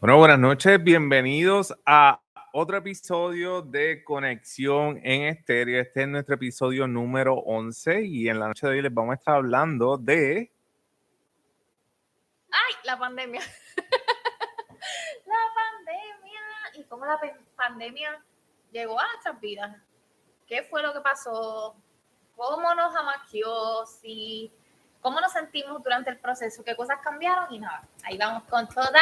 Bueno, buenas noches, bienvenidos a otro episodio de Conexión en Estéreo. Este es nuestro episodio número 11 y en la noche de hoy les vamos a estar hablando de... ¡Ay! La pandemia. la pandemia. ¿Y cómo la pandemia llegó a nuestras vidas? ¿Qué fue lo que pasó? ¿Cómo nos amaqueó? Si cómo nos sentimos durante el proceso, qué cosas cambiaron y nada, ahí vamos con toda.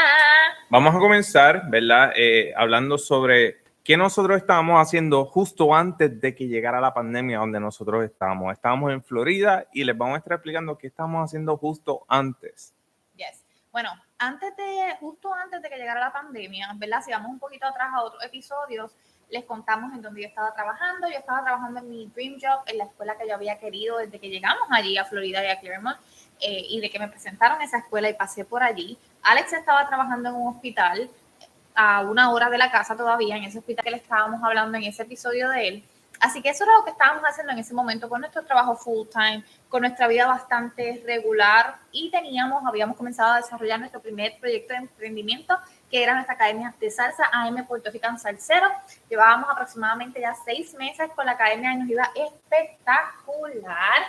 Vamos a comenzar, ¿verdad? Eh, hablando sobre qué nosotros estábamos haciendo justo antes de que llegara la pandemia donde nosotros estábamos. Estábamos en Florida y les vamos a estar explicando qué estábamos haciendo justo antes. Yes. Bueno, antes de, justo antes de que llegara la pandemia, ¿verdad? Si vamos un poquito atrás a otros episodios, les contamos en donde yo estaba trabajando. Yo estaba trabajando en mi dream job, en la escuela que yo había querido desde que llegamos allí a Florida y a Claremont, eh, y de que me presentaron esa escuela y pasé por allí. Alex estaba trabajando en un hospital a una hora de la casa todavía, en ese hospital que le estábamos hablando en ese episodio de él. Así que eso era lo que estábamos haciendo en ese momento con nuestro trabajo full time, con nuestra vida bastante regular y teníamos, habíamos comenzado a desarrollar nuestro primer proyecto de emprendimiento que era nuestra academia de salsa AM Puerto Rican Salsero. Llevábamos aproximadamente ya seis meses con la academia y nos iba espectacular.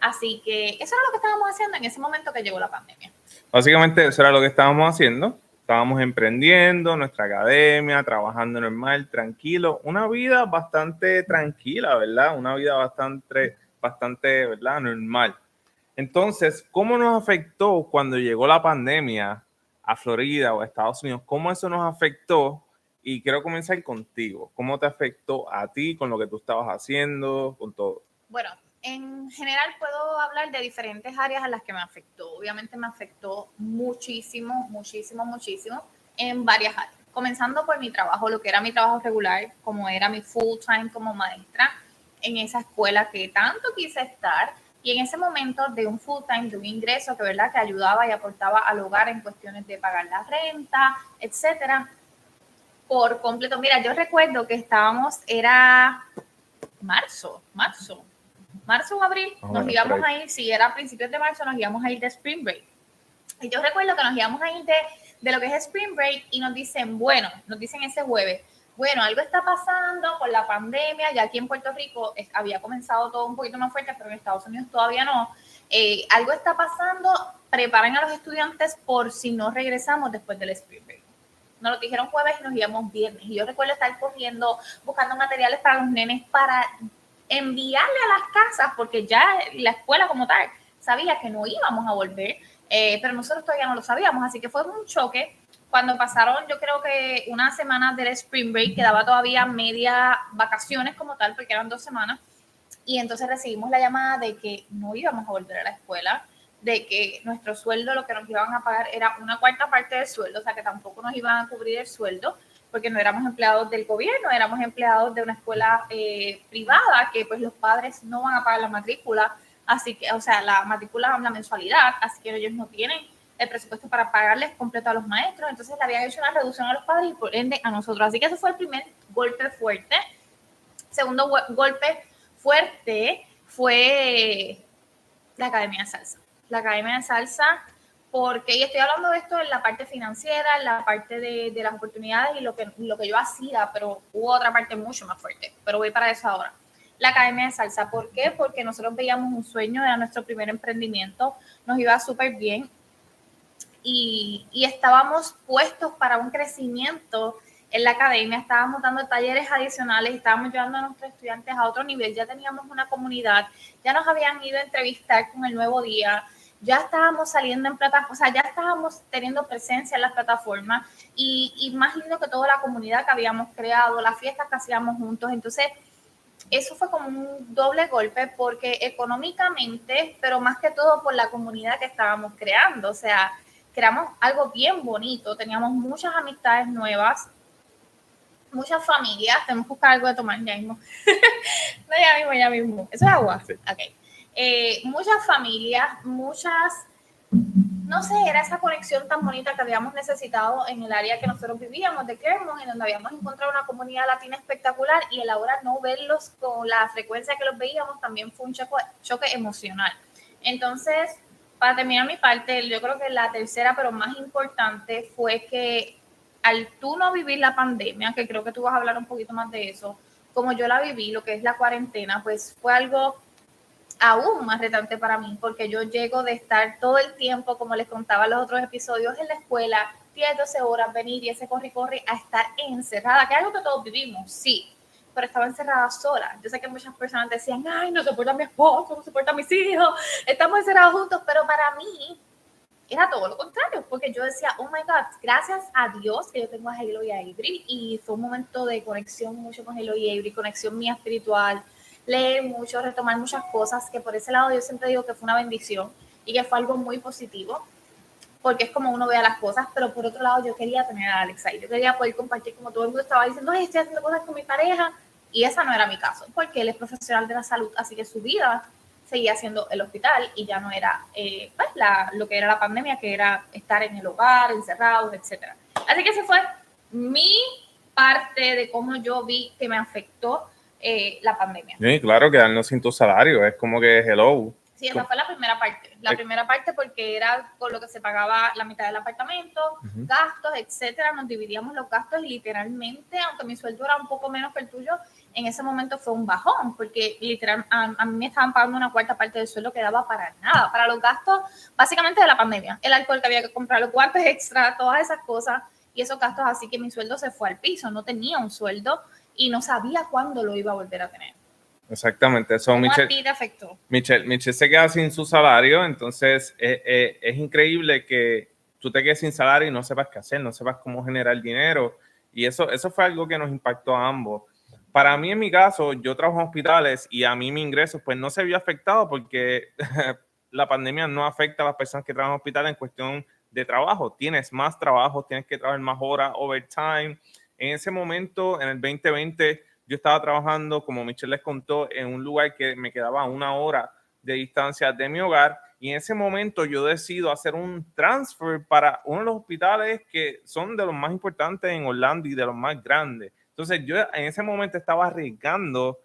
Así que eso era lo que estábamos haciendo en ese momento que llegó la pandemia. Básicamente eso era lo que estábamos haciendo. Estábamos emprendiendo nuestra academia, trabajando normal, tranquilo. Una vida bastante tranquila, ¿verdad? Una vida bastante, bastante, ¿verdad? Normal. Entonces, ¿cómo nos afectó cuando llegó la pandemia a Florida o a Estados Unidos, ¿cómo eso nos afectó? Y quiero comenzar contigo. ¿Cómo te afectó a ti con lo que tú estabas haciendo, con todo? Bueno, en general puedo hablar de diferentes áreas a las que me afectó. Obviamente me afectó muchísimo, muchísimo, muchísimo en varias áreas. Comenzando por mi trabajo, lo que era mi trabajo regular, como era mi full time como maestra en esa escuela que tanto quise estar y en ese momento de un full time, de un ingreso que, ¿verdad? que ayudaba y aportaba al hogar en cuestiones de pagar la renta, etcétera, por completo. Mira, yo recuerdo que estábamos, era marzo, marzo, marzo o abril, nos íbamos a ir, si era a principios de marzo, nos íbamos a ir de Spring Break. Y yo recuerdo que nos íbamos a ir de, de lo que es Spring Break y nos dicen, bueno, nos dicen ese jueves, bueno, algo está pasando con la pandemia, ya aquí en Puerto Rico había comenzado todo un poquito más fuerte, pero en Estados Unidos todavía no. Eh, algo está pasando, preparen a los estudiantes por si no regresamos después del spring break. Nos lo dijeron jueves y nos íbamos viernes. Y yo recuerdo estar corriendo, buscando materiales para los nenes para enviarle a las casas, porque ya la escuela como tal sabía que no íbamos a volver, eh, pero nosotros todavía no lo sabíamos, así que fue un choque cuando pasaron, yo creo que una semana del spring break, quedaba todavía media vacaciones como tal, porque eran dos semanas, y entonces recibimos la llamada de que no íbamos a volver a la escuela, de que nuestro sueldo, lo que nos iban a pagar era una cuarta parte del sueldo, o sea que tampoco nos iban a cubrir el sueldo, porque no éramos empleados del gobierno, éramos empleados de una escuela eh, privada, que pues los padres no van a pagar la matrícula, así que, o sea, la matrícula, la mensualidad, así que ellos no tienen el presupuesto para pagarles completo a los maestros, entonces le habían hecho una reducción a los padres y por ende a nosotros. Así que ese fue el primer golpe fuerte. Segundo golpe fuerte fue la Academia de Salsa. La Academia de Salsa, porque, y estoy hablando de esto en la parte financiera, en la parte de, las oportunidades y lo que, lo que yo hacía, pero hubo otra parte mucho más fuerte, pero voy para eso ahora la Academia de Salsa. ¿Por qué? Porque nosotros veíamos un sueño, era nuestro primer emprendimiento, nos iba súper bien y, estábamos puestos para un crecimiento en la academia, estábamos dando talleres adicionales, estábamos llevando a nuestros estudiantes a otro nivel, ya teníamos una comunidad, ya nos habían ido a entrevistar con el nuevo día, ya estábamos saliendo en plataformas, o sea, ya estábamos teniendo presencia en las plataformas y, y, más lindo que toda la comunidad que habíamos creado, las fiestas que hacíamos juntos. Entonces, eso fue como un doble golpe porque económicamente, pero más que todo por la comunidad que estábamos creando. O sea, creamos algo bien bonito, teníamos muchas amistades nuevas, muchas familias, tenemos que buscar algo de tomar ya mismo. no, ya mismo, ya mismo. ¿Eso es agua? Sí. Ok. Eh, muchas familias, muchas, no sé, era esa conexión tan bonita que habíamos necesitado en el área que nosotros vivíamos de Clermont, en donde habíamos encontrado una comunidad latina espectacular y el ahora no verlos con la frecuencia que los veíamos también fue un choque, choque emocional. Entonces, para terminar mi parte, yo creo que la tercera, pero más importante, fue que al tú no vivir la pandemia, que creo que tú vas a hablar un poquito más de eso, como yo la viví, lo que es la cuarentena, pues fue algo aún más retante para mí, porque yo llego de estar todo el tiempo, como les contaba en los otros episodios, en la escuela, 10, 12 horas, venir y ese corre corre, a estar encerrada, que es algo que todos vivimos, sí, pero estaba encerrada sola. Yo sé que muchas personas decían, ay, no soporta a mi esposo, no soporta a mis hijos, estamos encerrados juntos, pero para mí era todo lo contrario, porque yo decía, oh my God, gracias a Dios que yo tengo a Halo y a Avery, y fue un momento de conexión mucho con Halo y Avery, conexión mía espiritual, leer mucho, retomar muchas cosas, que por ese lado yo siempre digo que fue una bendición y que fue algo muy positivo, porque es como uno ve las cosas, pero por otro lado yo quería tener a Alexa y yo quería poder compartir como todo el mundo estaba diciendo, ay, estoy haciendo cosas con mi pareja, y esa no era mi caso, porque él es profesional de la salud, así que su vida seguía siendo el hospital y ya no era eh, pues, la, lo que era la pandemia, que era estar en el hogar, encerrados, etc. Así que esa fue mi parte de cómo yo vi que me afectó eh, la pandemia. Sí, claro, quedarnos sin tu salario, es como que hello. Sí, esa fue la primera parte. La primera parte porque era con lo que se pagaba la mitad del apartamento, gastos, etcétera. Nos dividíamos los gastos y literalmente, aunque mi sueldo era un poco menos que el tuyo, en ese momento fue un bajón, porque literal a, mí me estaban pagando una cuarta parte del sueldo que daba para nada, para los gastos básicamente de la pandemia, el alcohol que había que comprar, los cuartos extra, todas esas cosas y esos gastos, así que mi sueldo se fue al piso, no tenía un sueldo y no sabía cuándo lo iba a volver a tener. Exactamente, eso Michelle, a ti te afectó? Michelle, Michelle se queda sin su salario, entonces eh, eh, es increíble que tú te quedes sin salario y no sepas qué hacer, no sepas cómo generar dinero. Y eso, eso fue algo que nos impactó a ambos para mí, en mi caso, yo trabajo en hospitales y a mí mi ingreso pues no se vio afectado porque la pandemia no afecta a las personas que trabajan en hospitales en cuestión de trabajo. Tienes más trabajo, tienes que trabajar más horas, overtime. En ese momento, en el 2020, yo estaba trabajando, como Michelle les contó, en un lugar que me quedaba una hora de distancia de mi hogar. Y en ese momento yo decido hacer un transfer para uno de los hospitales que son de los más importantes en Orlando y de los más grandes. Entonces yo en ese momento estaba arriesgando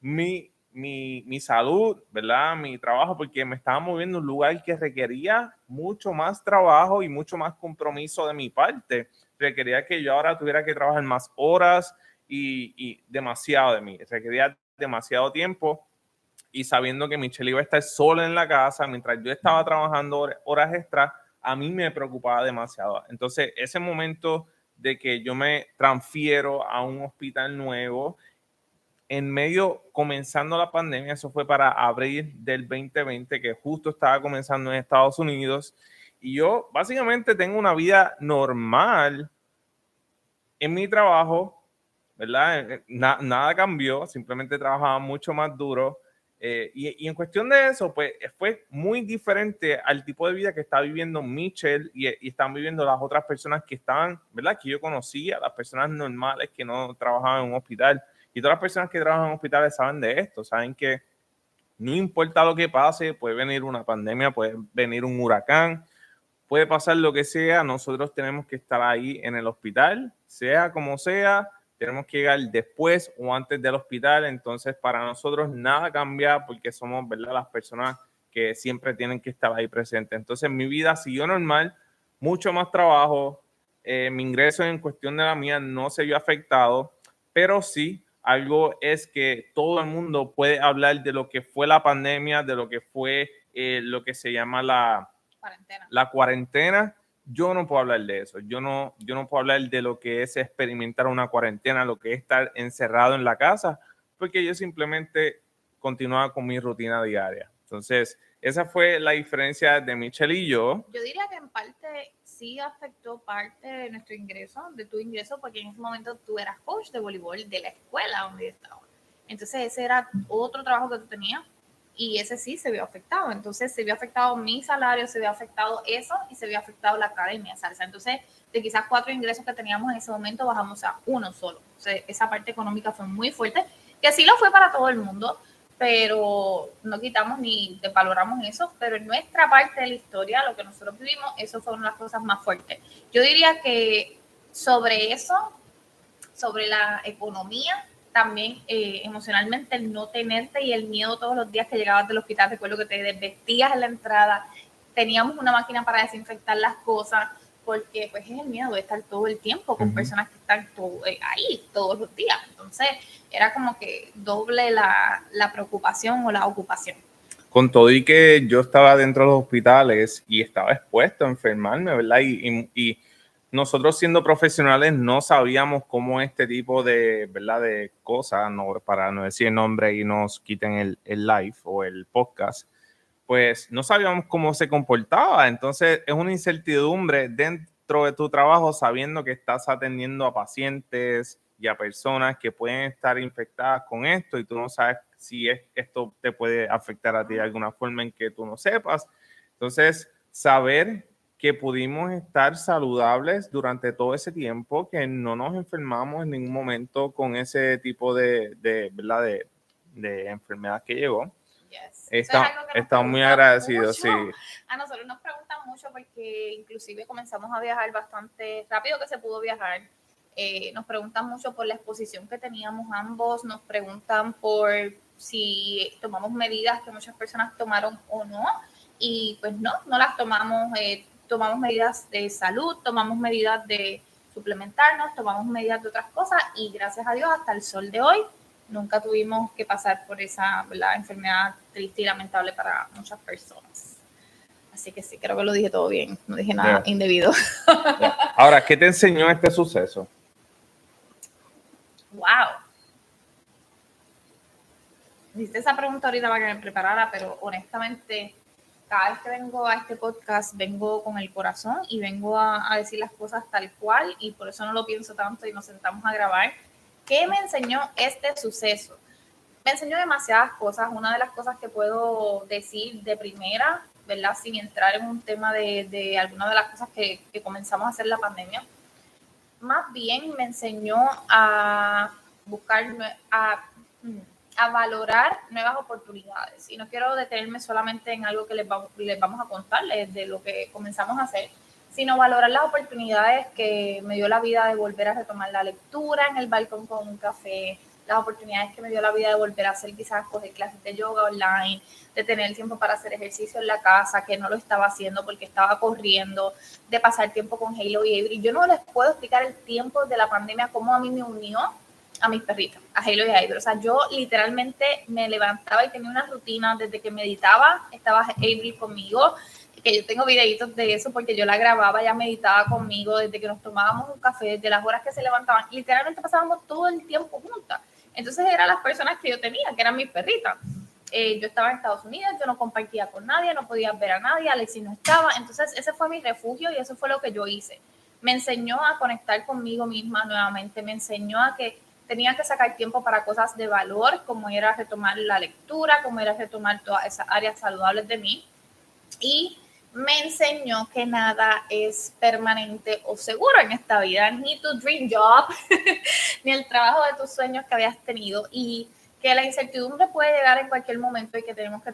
mi, mi, mi, salud, ¿verdad? Mi trabajo, porque me estaba moviendo a un lugar que requería mucho más trabajo y mucho más compromiso de mi parte. Requería que yo ahora tuviera que trabajar más horas y, y demasiado de mí. Requería demasiado tiempo y sabiendo que Michelle iba a estar sola en la casa mientras yo estaba trabajando horas extras, a mí me preocupaba demasiado. Entonces, ese momento de que yo me transfiero a un hospital nuevo. En medio, comenzando la pandemia, eso fue para abril del 2020, que justo estaba comenzando en Estados Unidos. Y yo básicamente tengo una vida normal en mi trabajo, ¿verdad? Eh, eh, nada cambió, simplemente trabajaba mucho más duro eh, y, en cuestión de eso, pues fue muy diferente al tipo de vida que está viviendo Michelle y, y, están viviendo las otras personas que estaban, ¿verdad? Que yo conocía, las personas normales que no trabajaban en un hospital. Y todas las personas que trabajan en hospitales saben de esto, saben que no importa lo que pase, puede venir una pandemia, puede venir un huracán, puede pasar lo que sea, nosotros tenemos que estar ahí en el hospital, sea como sea, tenemos que llegar después o antes del hospital, entonces para nosotros nada cambia porque somos, ¿verdad? Las personas que siempre tienen que estar ahí presentes. Entonces mi vida siguió normal, mucho más trabajo, eh, mi ingreso en cuestión de la mía no se vio afectado, pero sí algo es que todo el mundo puede hablar de lo que fue la pandemia, de lo que fue eh, lo que se llama la cuarentena. la cuarentena yo no puedo hablar de eso. Yo no, yo no puedo hablar de lo que es experimentar una cuarentena, lo que es estar encerrado en la casa, porque yo simplemente continuaba con mi rutina diaria. Entonces, esa fue la diferencia de Michelle y yo. Yo diría que en parte sí afectó parte de nuestro ingreso, de tu ingreso, porque en ese momento tú eras coach de voleibol de la escuela donde estaba. Entonces, ese era otro trabajo que tú tenías y ese sí se vio afectado. Entonces se vio afectado mi salario, se vio afectado eso y se vio afectado la academia salsa. Entonces, de quizás cuatro ingresos que teníamos en ese momento, bajamos a uno solo. esa parte económica fue muy fuerte, que sí lo fue para todo el mundo, pero no quitamos ni valoramos eso, pero en nuestra parte de la historia, lo que nosotros vivimos, eso fue una de las cosas más fuertes. Yo diría que sobre eso, sobre la economía, también eh, emocionalmente el no tenerte y el miedo todos los días que llegabas del hospital, recuerdo que te desvestías en la entrada, teníamos una máquina para desinfectar las cosas, porque pues es el miedo de estar todo el tiempo con personas que están todo, eh, ahí todos los días. Entonces era como que doble la, la preocupación o la ocupación. Con todo y que yo estaba dentro de los hospitales y estaba expuesto a enfermarme, ¿verdad? y, y nosotros siendo profesionales no sabíamos cómo este tipo de, ¿verdad? de cosas, no, para no decir el nombre y nos quiten el, el live o el podcast, pues no sabíamos cómo se comportaba. Entonces es una incertidumbre dentro de tu trabajo sabiendo que estás atendiendo a pacientes y a personas que pueden estar infectadas con esto y tú no sabes si es, esto te puede afectar a ti de alguna forma en que tú no sepas. Entonces, saber que pudimos estar saludables durante todo ese tiempo, que no nos enfermamos en ningún momento con ese tipo de, de, ¿verdad? de, de enfermedad que llegó. estamos muy agradecidos, sí. A nosotros nos preguntan mucho porque inclusive comenzamos a viajar bastante rápido que se pudo viajar. Eh, nos preguntan mucho por la exposición que teníamos ambos, nos preguntan por si tomamos medidas que muchas personas tomaron o no. Y pues no, no las tomamos. Eh, tomamos medidas de salud, tomamos medidas de suplementarnos, tomamos medidas de otras cosas y gracias a Dios hasta el sol de hoy nunca tuvimos que pasar por esa enfermedad triste y lamentable para muchas personas. Así que sí, creo que lo dije todo bien, no dije nada indebido. Ahora, ¿qué te enseñó este suceso? Wow. Hiciste esa pregunta ahorita para que me preparara, pero honestamente cada vez que vengo a este podcast vengo con el corazón y vengo a, decir las cosas tal cual y por eso no lo pienso tanto y nos sentamos a grabar. ¿Qué me enseñó este suceso? Me enseñó demasiadas cosas. Una de las cosas que puedo decir de primera, ¿verdad? Sin entrar en un tema de, de alguna de las cosas que, que comenzamos a hacer la pandemia, más bien me enseñó a buscar, a, hmm, a valorar nuevas oportunidades. Y no quiero detenerme solamente en algo que les, vamos a contarles de lo que comenzamos a hacer, sino valorar las oportunidades que me dio la vida de volver a retomar la lectura en el balcón con un café, las oportunidades que me dio la vida de volver a hacer quizás coger clases de yoga online, de tener tiempo para hacer ejercicio en la casa, que no lo estaba haciendo porque estaba corriendo, de pasar tiempo con Halo y Avery. Yo no les puedo explicar el tiempo de la pandemia, cómo a mí me unió a mis perritos, a Halo y a Avery. O sea, yo literalmente me levantaba y tenía una rutina desde que meditaba, estaba Avery conmigo, que yo tengo videitos de eso porque yo la grababa, ya meditaba conmigo desde que nos tomábamos un café, desde las horas que se levantaban, literalmente pasábamos todo el tiempo juntas. Entonces eran las personas que yo tenía, que eran mis perritas. Eh, yo estaba en Estados Unidos, yo no compartía con nadie, no podía ver a nadie, Alexis no estaba, entonces ese fue mi refugio y eso fue lo que yo hice. Me enseñó a conectar conmigo misma nuevamente, me enseñó a que tenía que sacar tiempo para cosas de valor, como era retomar la lectura, como era retomar todas esas áreas saludables de mí. Y me enseñó que nada es permanente o seguro en esta vida, ni tu dream job, ni el trabajo de tus sueños que habías tenido, y que la incertidumbre puede llegar en cualquier momento y que tenemos que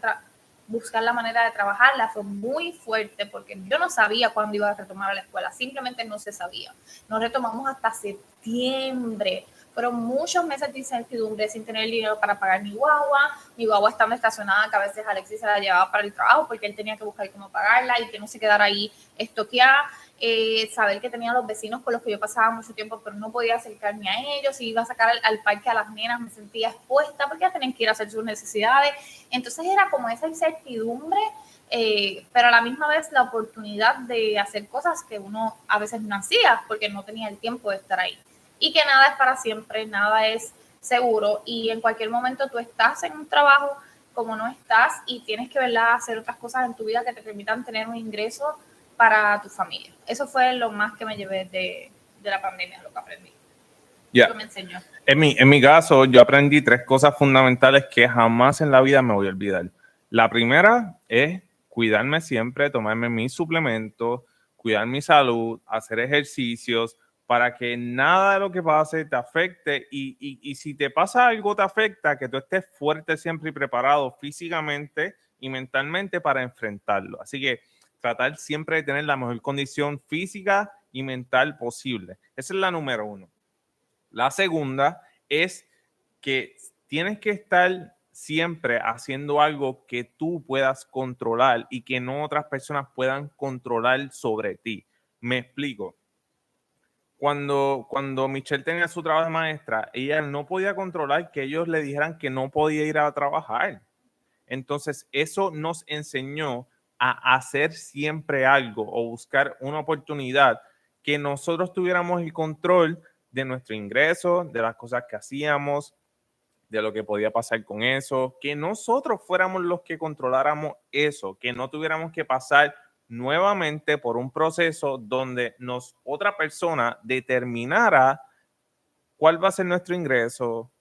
buscar la manera de trabajarla. Fue muy fuerte porque yo no sabía cuándo iba a retomar la escuela, simplemente no se sabía. Nos retomamos hasta septiembre fueron muchos meses de incertidumbre sin tener dinero para pagar mi guagua, mi guagua estando estacionada, que a veces Alexis se la llevaba para el trabajo porque él tenía que buscar cómo pagarla y que no se quedara ahí estoqueada. Eh, saber que tenía los vecinos con los que yo pasaba mucho tiempo, pero no podía acercarme a ellos, y iba a sacar al, parque a las nenas, me sentía expuesta porque ya tenían que ir a hacer sus necesidades. Entonces era como esa incertidumbre, eh, pero a la misma vez la oportunidad de hacer cosas que uno a veces no hacía porque no tenía el tiempo de estar ahí y que nada es para siempre, nada es seguro y en cualquier momento tú estás en un trabajo como no estás y tienes que ¿verdad? hacer otras cosas en tu vida que te permitan tener un ingreso para tu familia. Eso fue lo más que me llevé de, de la pandemia, lo que aprendí. Ya. Me enseñó. En mi, en mi caso, yo aprendí tres cosas fundamentales que jamás en la vida me voy a olvidar. La primera es cuidarme siempre, tomarme mis suplementos, cuidar mi salud, hacer ejercicios, para que nada de lo que pase te afecte y, y, y, si te pasa algo te afecta, que tú estés fuerte siempre y preparado físicamente y mentalmente para enfrentarlo. Así que tratar siempre de tener la mejor condición física y mental posible. Esa es la número uno. La segunda es que tienes que estar siempre haciendo algo que tú puedas controlar y que no otras personas puedan controlar sobre ti Me explico. Cuando, cuando Michelle tenía su trabajo de maestra, ella no podía controlar que ellos le dijeran que no podía ir a trabajar. Entonces, eso nos enseñó a hacer siempre algo o buscar una oportunidad que nosotros tuviéramos el control de nuestro ingreso, de las cosas que hacíamos, de lo que podía pasar con eso, que nosotros fuéramos los que controláramos eso, que no tuviéramos que pasar nuevamente por un proceso donde nos otra persona determinara cuál va a ser nuestro ingreso,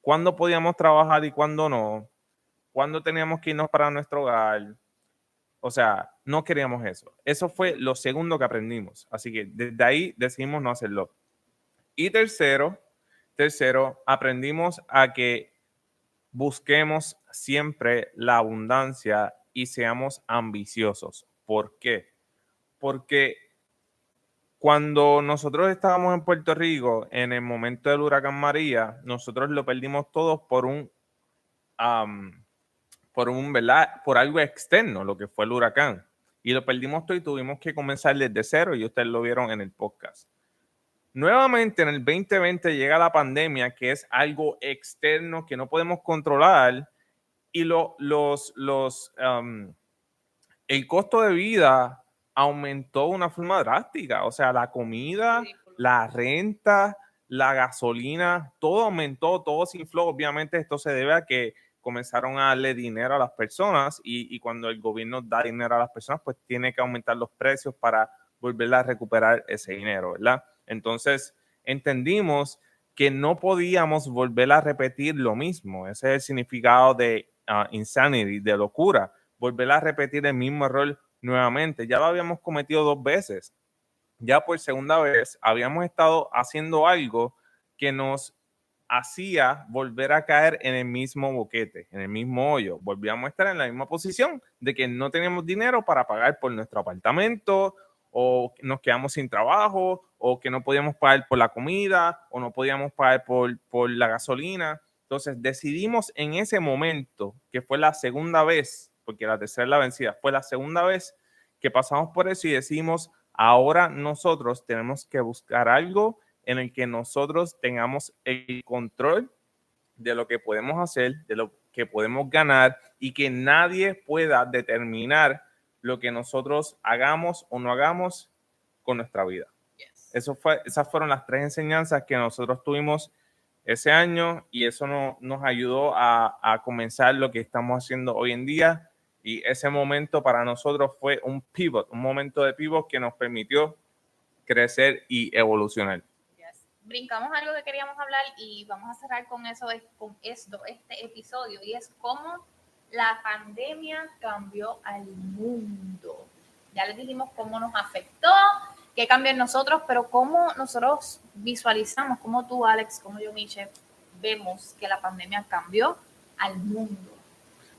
cuándo podíamos trabajar y cuándo no, cuándo teníamos que irnos para nuestro hogar. O sea, no queríamos eso. Eso fue lo segundo que aprendimos. Así que desde ahí decidimos no hacerlo. Y tercero, tercero, aprendimos a que busquemos siempre la abundancia y seamos ambiciosos. ¿Por qué? Porque cuando nosotros estábamos en Puerto Rico, en el momento del huracán María, nosotros lo perdimos todo por un, por un, ¿verdad? Por algo externo, lo que fue el huracán. Y lo perdimos todo y tuvimos que comenzar desde cero y ustedes lo vieron en el podcast. Nuevamente en el 2020 llega la pandemia, que es algo externo que no podemos controlar y lo, los, los, el costo de vida aumentó de una forma drástica. O sea, la comida, la renta, la gasolina, todo aumentó, todo se infló. Obviamente esto se debe a que comenzaron a darle dinero a las personas y, y, cuando el gobierno da dinero a las personas, pues tiene que aumentar los precios para volver a recuperar ese dinero, ¿verdad? Entonces, entendimos que no podíamos volver a repetir lo mismo. Ese es el significado de uh, insanity, de locura. Volver a repetir el mismo error nuevamente. Ya lo habíamos cometido dos veces. Ya por segunda vez habíamos estado haciendo algo que nos hacía volver a caer en el mismo boquete, en el mismo hoyo. Volvíamos a estar en la misma posición de que no teníamos dinero para pagar por nuestro apartamento o nos quedamos sin trabajo o que no podíamos pagar por la comida o no podíamos pagar por, por la gasolina. Entonces decidimos en ese momento, que fue la segunda vez, porque la tercera es la vencida, fue la segunda vez que pasamos por eso y decimos, ahora nosotros tenemos que buscar algo en el que nosotros tengamos el control de lo que podemos hacer, de lo que podemos ganar y que nadie pueda determinar lo que nosotros hagamos o no hagamos con nuestra vida. Eso fue, esas fueron las tres enseñanzas que nosotros tuvimos ese año y eso no, nos ayudó a, a comenzar lo que estamos haciendo hoy en día. Y ese momento para nosotros fue un pivot, un momento de pivot que nos permitió crecer y evolucionar brincamos algo que queríamos hablar y vamos a cerrar con eso, con esto, este episodio, y es cómo la pandemia cambió al mundo. Ya les dijimos cómo nos afectó, qué cambió en nosotros, pero cómo nosotros visualizamos, cómo tú, Alex, como yo, Miche, vemos que la pandemia cambió al mundo.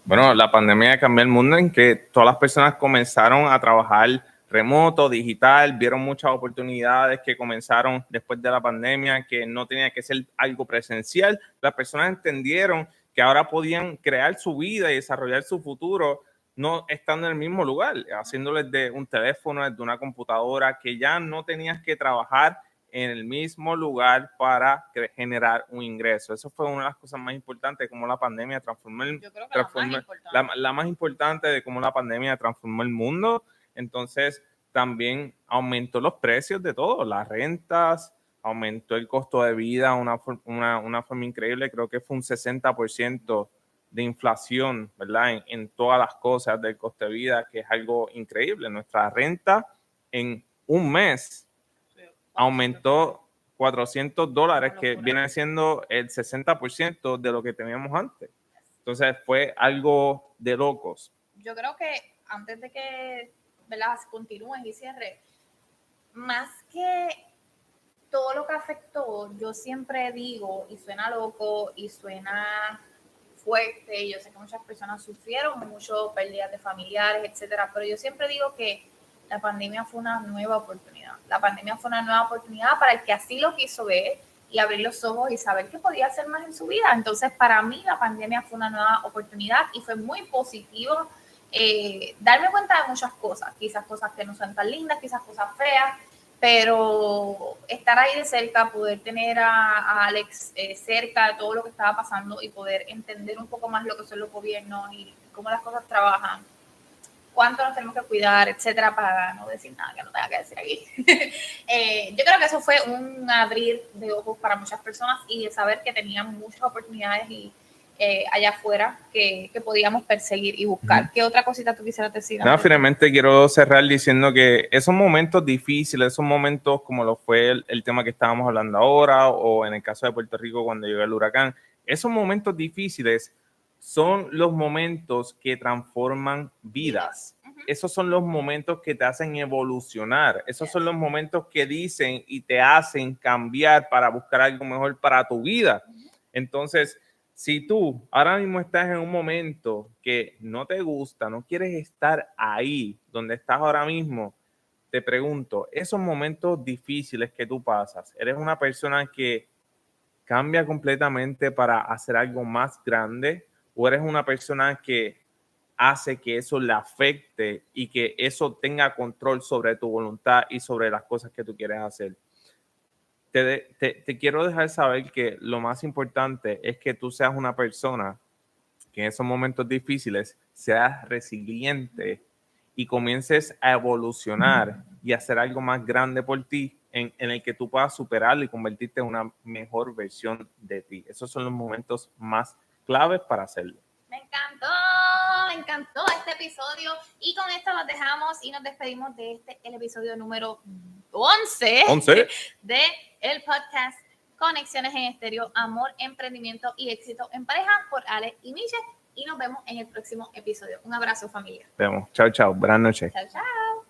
Bueno, la pandemia cambió el mundo en que todas las personas comenzaron a trabajar remoto, digital, vieron muchas oportunidades que comenzaron después de la pandemia, que no tenía que ser algo presencial. Las personas entendieron que ahora podían crear su vida y desarrollar su futuro no estando en el mismo lugar, haciéndoles de un teléfono, de una computadora, que ya no tenías que trabajar en el mismo lugar para generar un ingreso. Eso fue una de las cosas más importantes, como la pandemia transformó el, la más importante de cómo la pandemia transformó el mundo entonces también aumentó los precios de todo, las rentas, aumentó el costo de vida una, una, una forma increíble, creo que fue un 60% de inflación, ¿verdad? En, todas las cosas del coste de vida, que es algo increíble. Nuestra renta en un mes aumentó 400 dólares, que viene siendo el 60% de lo que teníamos antes. Entonces fue algo de locos. Yo creo que antes de que ¿verdad? continúes y cierre. Más que todo lo que afectó, yo siempre digo, y suena loco, y suena fuerte, yo sé que muchas personas sufrieron mucho, pérdidas de familiares, etcétera, pero yo siempre digo que la pandemia fue una nueva oportunidad. La pandemia fue una nueva oportunidad para el que así lo quiso ver y abrir los ojos y saber que podía hacer más en su vida. Entonces, para mí, la pandemia fue una nueva oportunidad y fue muy positivo eh, darme cuenta de muchas cosas, quizás cosas que no son tan lindas, quizás cosas feas, pero estar ahí de cerca, poder tener a, Alex eh, cerca de todo lo que estaba pasando y poder entender un poco más lo que son los gobiernos y cómo las cosas trabajan, cuánto nos tenemos que cuidar, etcétera, para no decir nada que no tenga que decir aquí. Eh, yo creo que eso fue un abrir de ojos para muchas personas y saber que tenían muchas oportunidades y eh, allá afuera que, podíamos perseguir y buscar. ¿Qué otra cosita tú quisieras decir? No, finalmente quiero cerrar diciendo que esos momentos difíciles, esos momentos como lo fue el, tema que estábamos hablando ahora o en el caso de Puerto Rico cuando llegó el huracán, esos momentos difíciles son los momentos que transforman vidas. Esos son los momentos que te hacen evolucionar. Esos son los momentos que dicen y te hacen cambiar para buscar algo mejor para tu vida. Entonces, si tú ahora mismo estás en un momento que no te gusta, no quieres estar ahí donde estás ahora mismo, te pregunto, esos momentos difíciles que tú pasas, eres una persona que cambia completamente para hacer algo más grande o eres una persona que hace que eso le afecte y que eso tenga control sobre tu voluntad y sobre las cosas que tú quieres hacer te, quiero dejar saber que lo más importante es que tú seas una persona que en esos momentos difíciles seas resiliente y comiences a evolucionar y hacer algo más grande por ti en, en, el que tú puedas superarlo y convertirte en una mejor versión de ti. Esos son los momentos más claves para hacerlo. Me encantó, me encantó este episodio y con esto nos dejamos y nos despedimos de este, el episodio número 11, 11. de el podcast Conexiones en Estéreo, Amor, Emprendimiento y Éxito en Pareja por Ale y Miche. Y nos vemos en el próximo episodio. Un abrazo, familia. Vemos. Chao, chao. Buenas noches. Chao, chao.